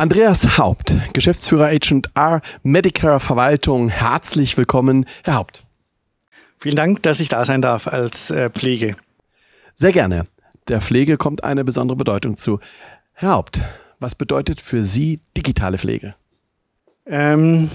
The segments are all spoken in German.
Andreas Haupt, Geschäftsführer HR Medicare Verwaltung. Herzlich willkommen, Herr Haupt. Vielen Dank, dass ich da sein darf als äh, Pflege. Sehr gerne. Der Pflege kommt eine besondere Bedeutung zu. Herr Haupt, was bedeutet für Sie digitale Pflege? Ähm,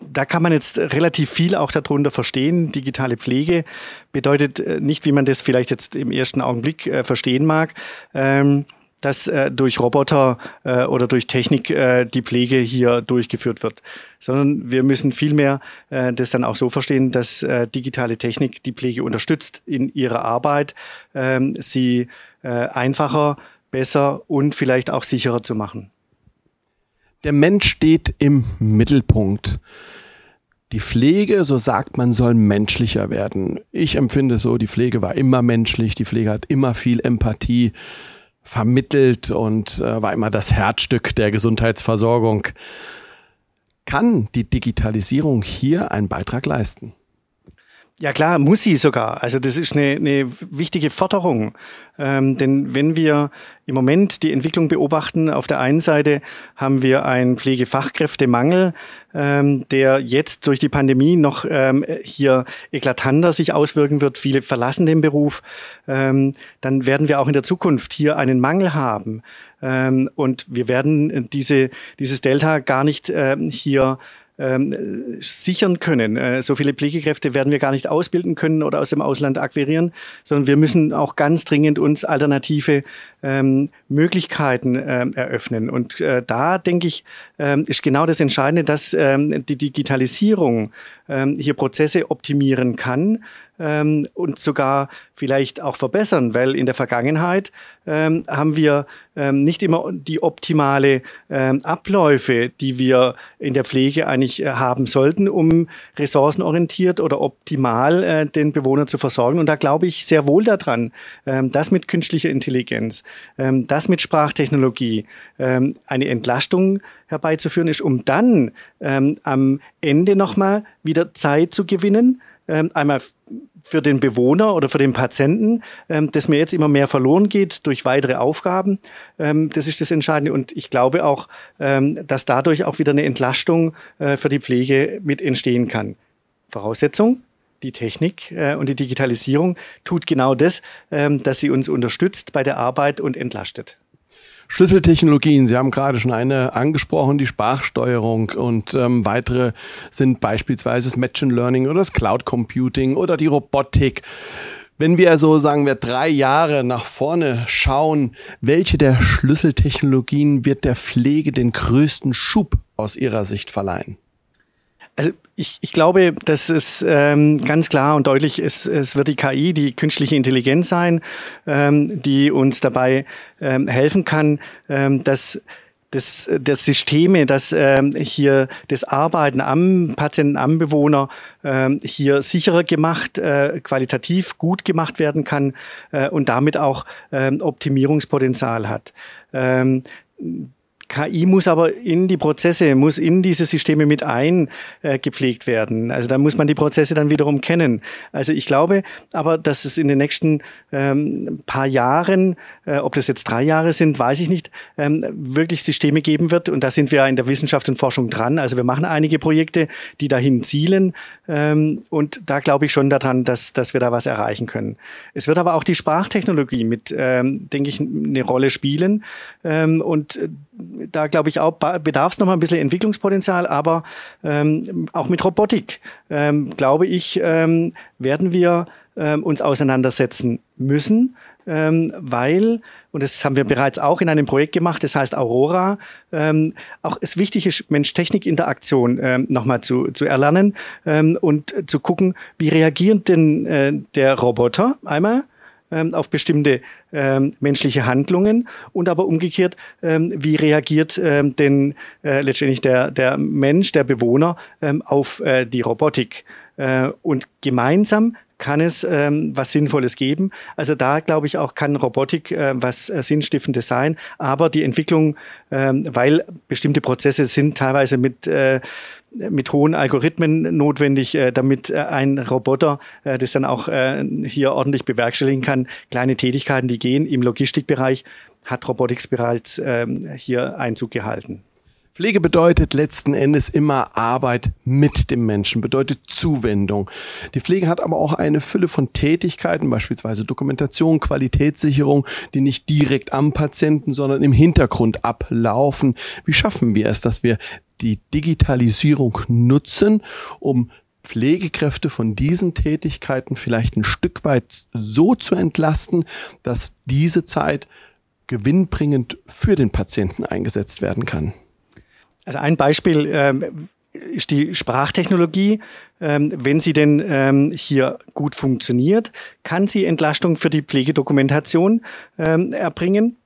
da kann man jetzt relativ viel auch darunter verstehen. Digitale Pflege bedeutet äh, nicht, wie man das vielleicht jetzt im ersten Augenblick äh, verstehen mag. Ähm, dass äh, durch Roboter äh, oder durch Technik äh, die Pflege hier durchgeführt wird, sondern wir müssen vielmehr äh, das dann auch so verstehen, dass äh, digitale Technik die Pflege unterstützt in ihrer Arbeit, äh, sie äh, einfacher, besser und vielleicht auch sicherer zu machen. Der Mensch steht im Mittelpunkt. Die Pflege, so sagt man, soll menschlicher werden. Ich empfinde so, die Pflege war immer menschlich, die Pflege hat immer viel Empathie vermittelt und äh, war immer das Herzstück der Gesundheitsversorgung. Kann die Digitalisierung hier einen Beitrag leisten? Ja klar, muss sie sogar. Also das ist eine, eine wichtige Forderung. Ähm, denn wenn wir im Moment die Entwicklung beobachten, auf der einen Seite haben wir einen Pflegefachkräftemangel, ähm, der jetzt durch die Pandemie noch ähm, hier eklatanter sich auswirken wird. Viele verlassen den Beruf. Ähm, dann werden wir auch in der Zukunft hier einen Mangel haben. Ähm, und wir werden diese, dieses Delta gar nicht ähm, hier ähm, sichern können. Äh, so viele Pflegekräfte werden wir gar nicht ausbilden können oder aus dem Ausland akquirieren, sondern wir müssen auch ganz dringend uns alternative ähm, Möglichkeiten ähm, eröffnen. Und äh, da denke ich, ähm, ist genau das Entscheidende, dass die Digitalisierung hier Prozesse optimieren kann ähm, und sogar vielleicht auch verbessern, weil in der Vergangenheit ähm, haben wir ähm, nicht immer die optimale ähm, Abläufe, die wir in der Pflege eigentlich äh, haben sollten, um ressourcenorientiert oder optimal äh, den Bewohner zu versorgen. Und da glaube ich sehr wohl daran, ähm, dass mit künstlicher Intelligenz, ähm, dass mit Sprachtechnologie ähm, eine Entlastung herbeizuführen ist, um dann ähm, am Ende nochmal wieder Zeit zu gewinnen, ähm, einmal für den Bewohner oder für den Patienten, ähm, das mir jetzt immer mehr verloren geht durch weitere Aufgaben. Ähm, das ist das Entscheidende. Und ich glaube auch, ähm, dass dadurch auch wieder eine Entlastung äh, für die Pflege mit entstehen kann. Voraussetzung, die Technik äh, und die Digitalisierung tut genau das, ähm, dass sie uns unterstützt bei der Arbeit und entlastet. Schlüsseltechnologien, Sie haben gerade schon eine angesprochen, die Sprachsteuerung und ähm, weitere sind beispielsweise das Machine Learning oder das Cloud Computing oder die Robotik. Wenn wir so sagen wir drei Jahre nach vorne schauen, welche der Schlüsseltechnologien wird der Pflege den größten Schub aus Ihrer Sicht verleihen? Also ich, ich glaube, dass es ähm, ganz klar und deutlich ist, es wird die KI, die künstliche Intelligenz sein, ähm, die uns dabei ähm, helfen kann, ähm, dass das, das Systeme, dass ähm, hier das Arbeiten am Patienten, am Bewohner ähm, hier sicherer gemacht, äh, qualitativ gut gemacht werden kann äh, und damit auch ähm, Optimierungspotenzial hat. Ähm, KI muss aber in die Prozesse, muss in diese Systeme mit eingepflegt werden. Also da muss man die Prozesse dann wiederum kennen. Also ich glaube aber, dass es in den nächsten ähm, paar Jahren, äh, ob das jetzt drei Jahre sind, weiß ich nicht, ähm, wirklich Systeme geben wird. Und da sind wir in der Wissenschaft und Forschung dran. Also wir machen einige Projekte, die dahin zielen. Ähm, und da glaube ich schon daran, dass, dass wir da was erreichen können. Es wird aber auch die Sprachtechnologie mit, ähm, denke ich, eine Rolle spielen. Ähm, und äh, da glaube ich auch, bedarf es noch mal ein bisschen Entwicklungspotenzial, aber ähm, auch mit Robotik, ähm, glaube ich, ähm, werden wir ähm, uns auseinandersetzen müssen, ähm, weil, und das haben wir bereits auch in einem Projekt gemacht, das heißt Aurora, ähm, auch es wichtig ist, Mensch-Technik-Interaktion ähm, nochmal zu, zu erlernen ähm, und zu gucken, wie reagiert denn äh, der Roboter einmal, ähm, auf bestimmte ähm, menschliche Handlungen und aber umgekehrt, ähm, wie reagiert ähm, denn äh, letztendlich der, der Mensch, der Bewohner ähm, auf äh, die Robotik. Äh, und gemeinsam kann es ähm, was Sinnvolles geben. Also da glaube ich auch kann Robotik äh, was äh, Sinnstiftendes sein. Aber die Entwicklung, ähm, weil bestimmte Prozesse sind teilweise mit äh, mit hohen Algorithmen notwendig, äh, damit äh, ein Roboter äh, das dann auch äh, hier ordentlich bewerkstelligen kann. Kleine Tätigkeiten, die gehen im Logistikbereich, hat Robotics bereits ähm, hier Einzug gehalten. Pflege bedeutet letzten Endes immer Arbeit mit dem Menschen, bedeutet Zuwendung. Die Pflege hat aber auch eine Fülle von Tätigkeiten, beispielsweise Dokumentation, Qualitätssicherung, die nicht direkt am Patienten, sondern im Hintergrund ablaufen. Wie schaffen wir es, dass wir die Digitalisierung nutzen, um Pflegekräfte von diesen Tätigkeiten vielleicht ein Stück weit so zu entlasten, dass diese Zeit gewinnbringend für den Patienten eingesetzt werden kann? Also ein Beispiel ähm, ist die Sprachtechnologie. Ähm, wenn sie denn ähm, hier gut funktioniert, kann sie Entlastung für die Pflegedokumentation ähm, erbringen.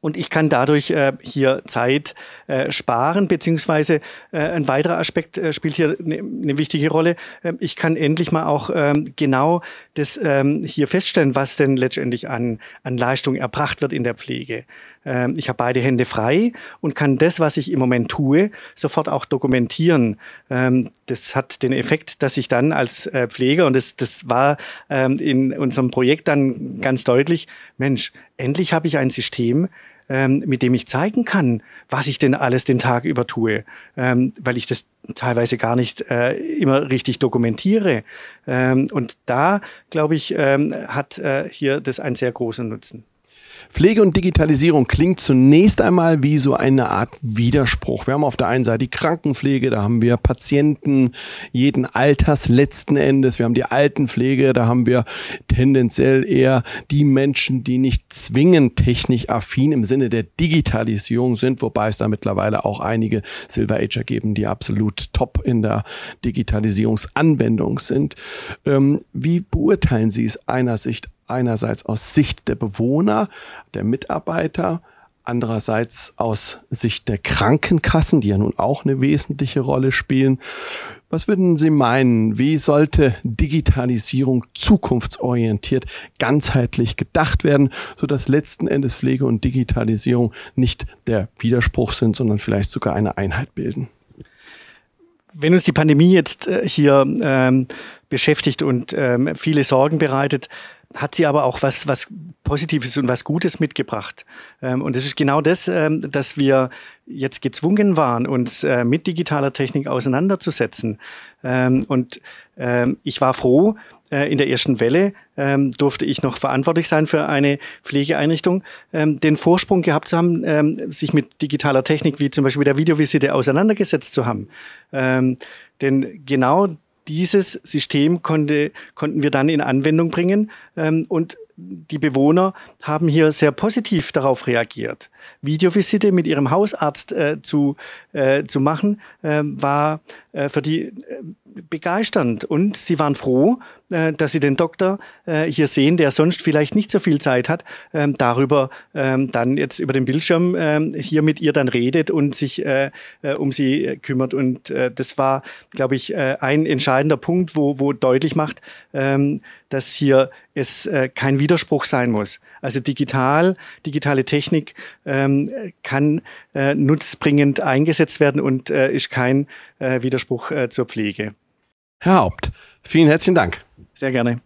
Und ich kann dadurch äh, hier Zeit äh, sparen, beziehungsweise äh, ein weiterer Aspekt äh, spielt hier eine ne wichtige Rolle. Äh, ich kann endlich mal auch ähm, genau das ähm, hier feststellen, was denn letztendlich an, an Leistung erbracht wird in der Pflege. Ähm, ich habe beide Hände frei und kann das, was ich im Moment tue, sofort auch dokumentieren. Ähm, das hat den Effekt, dass ich dann als äh, Pfleger, und das, das war ähm, in unserem Projekt dann ganz deutlich, Mensch, endlich habe ich ein System, ähm, mit dem ich zeigen kann, was ich denn alles den Tag über tue, ähm, weil ich das teilweise gar nicht äh, immer richtig dokumentiere. Ähm, und da, glaube ich, ähm, hat äh, hier das einen sehr großen Nutzen. Pflege und Digitalisierung klingt zunächst einmal wie so eine Art Widerspruch. Wir haben auf der einen Seite die Krankenpflege, da haben wir Patienten jeden Alters letzten Endes. Wir haben die Altenpflege, da haben wir tendenziell eher die Menschen, die nicht zwingend technisch affin im Sinne der Digitalisierung sind, wobei es da mittlerweile auch einige Silver Ager geben, die absolut top in der Digitalisierungsanwendung sind. Ähm, wie beurteilen Sie es einer Sicht einerseits aus Sicht der Bewohner, der Mitarbeiter, andererseits aus Sicht der Krankenkassen, die ja nun auch eine wesentliche Rolle spielen. Was würden Sie meinen, wie sollte Digitalisierung zukunftsorientiert, ganzheitlich gedacht werden, sodass letzten Endes Pflege und Digitalisierung nicht der Widerspruch sind, sondern vielleicht sogar eine Einheit bilden? Wenn uns die Pandemie jetzt äh, hier ähm, beschäftigt und ähm, viele Sorgen bereitet, hat sie aber auch was, was Positives und was Gutes mitgebracht. Ähm, und es ist genau das, ähm, dass wir jetzt gezwungen waren, uns äh, mit digitaler Technik auseinanderzusetzen. Ähm, und ich war froh, äh, in der ersten Welle durfte ich noch verantwortlich sein für eine Pflegeeinrichtung, den Vorsprung gehabt zu haben, sich mit digitaler Technik wie zum Beispiel der Videovisite auseinandergesetzt zu haben. denn genau dieses System konnte, konnten wir dann in Anwendung bringen ähm, und die Bewohner haben hier sehr positiv darauf reagiert. Videovisite mit ihrem Hausarzt äh, zu, äh, zu machen, äh, war für die äh, begeisternd und sie waren froh, äh, dass sie den Doktor äh, hier sehen, der sonst vielleicht nicht so viel Zeit hat, ähm, darüber ähm, dann jetzt über den Bildschirm ähm, hier mit ihr dann redet und sich äh, um sie kümmert. Und das war, glaube ich, ein entscheidender Punkt, wo, wo deutlich macht, dass hier es kein Widerspruch sein muss. Also digital, digitale Technik kann nutzbringend eingesetzt werden und ist kein Widerspruch zur Pflege. Herr Haupt, vielen herzlichen Dank. Sehr gerne.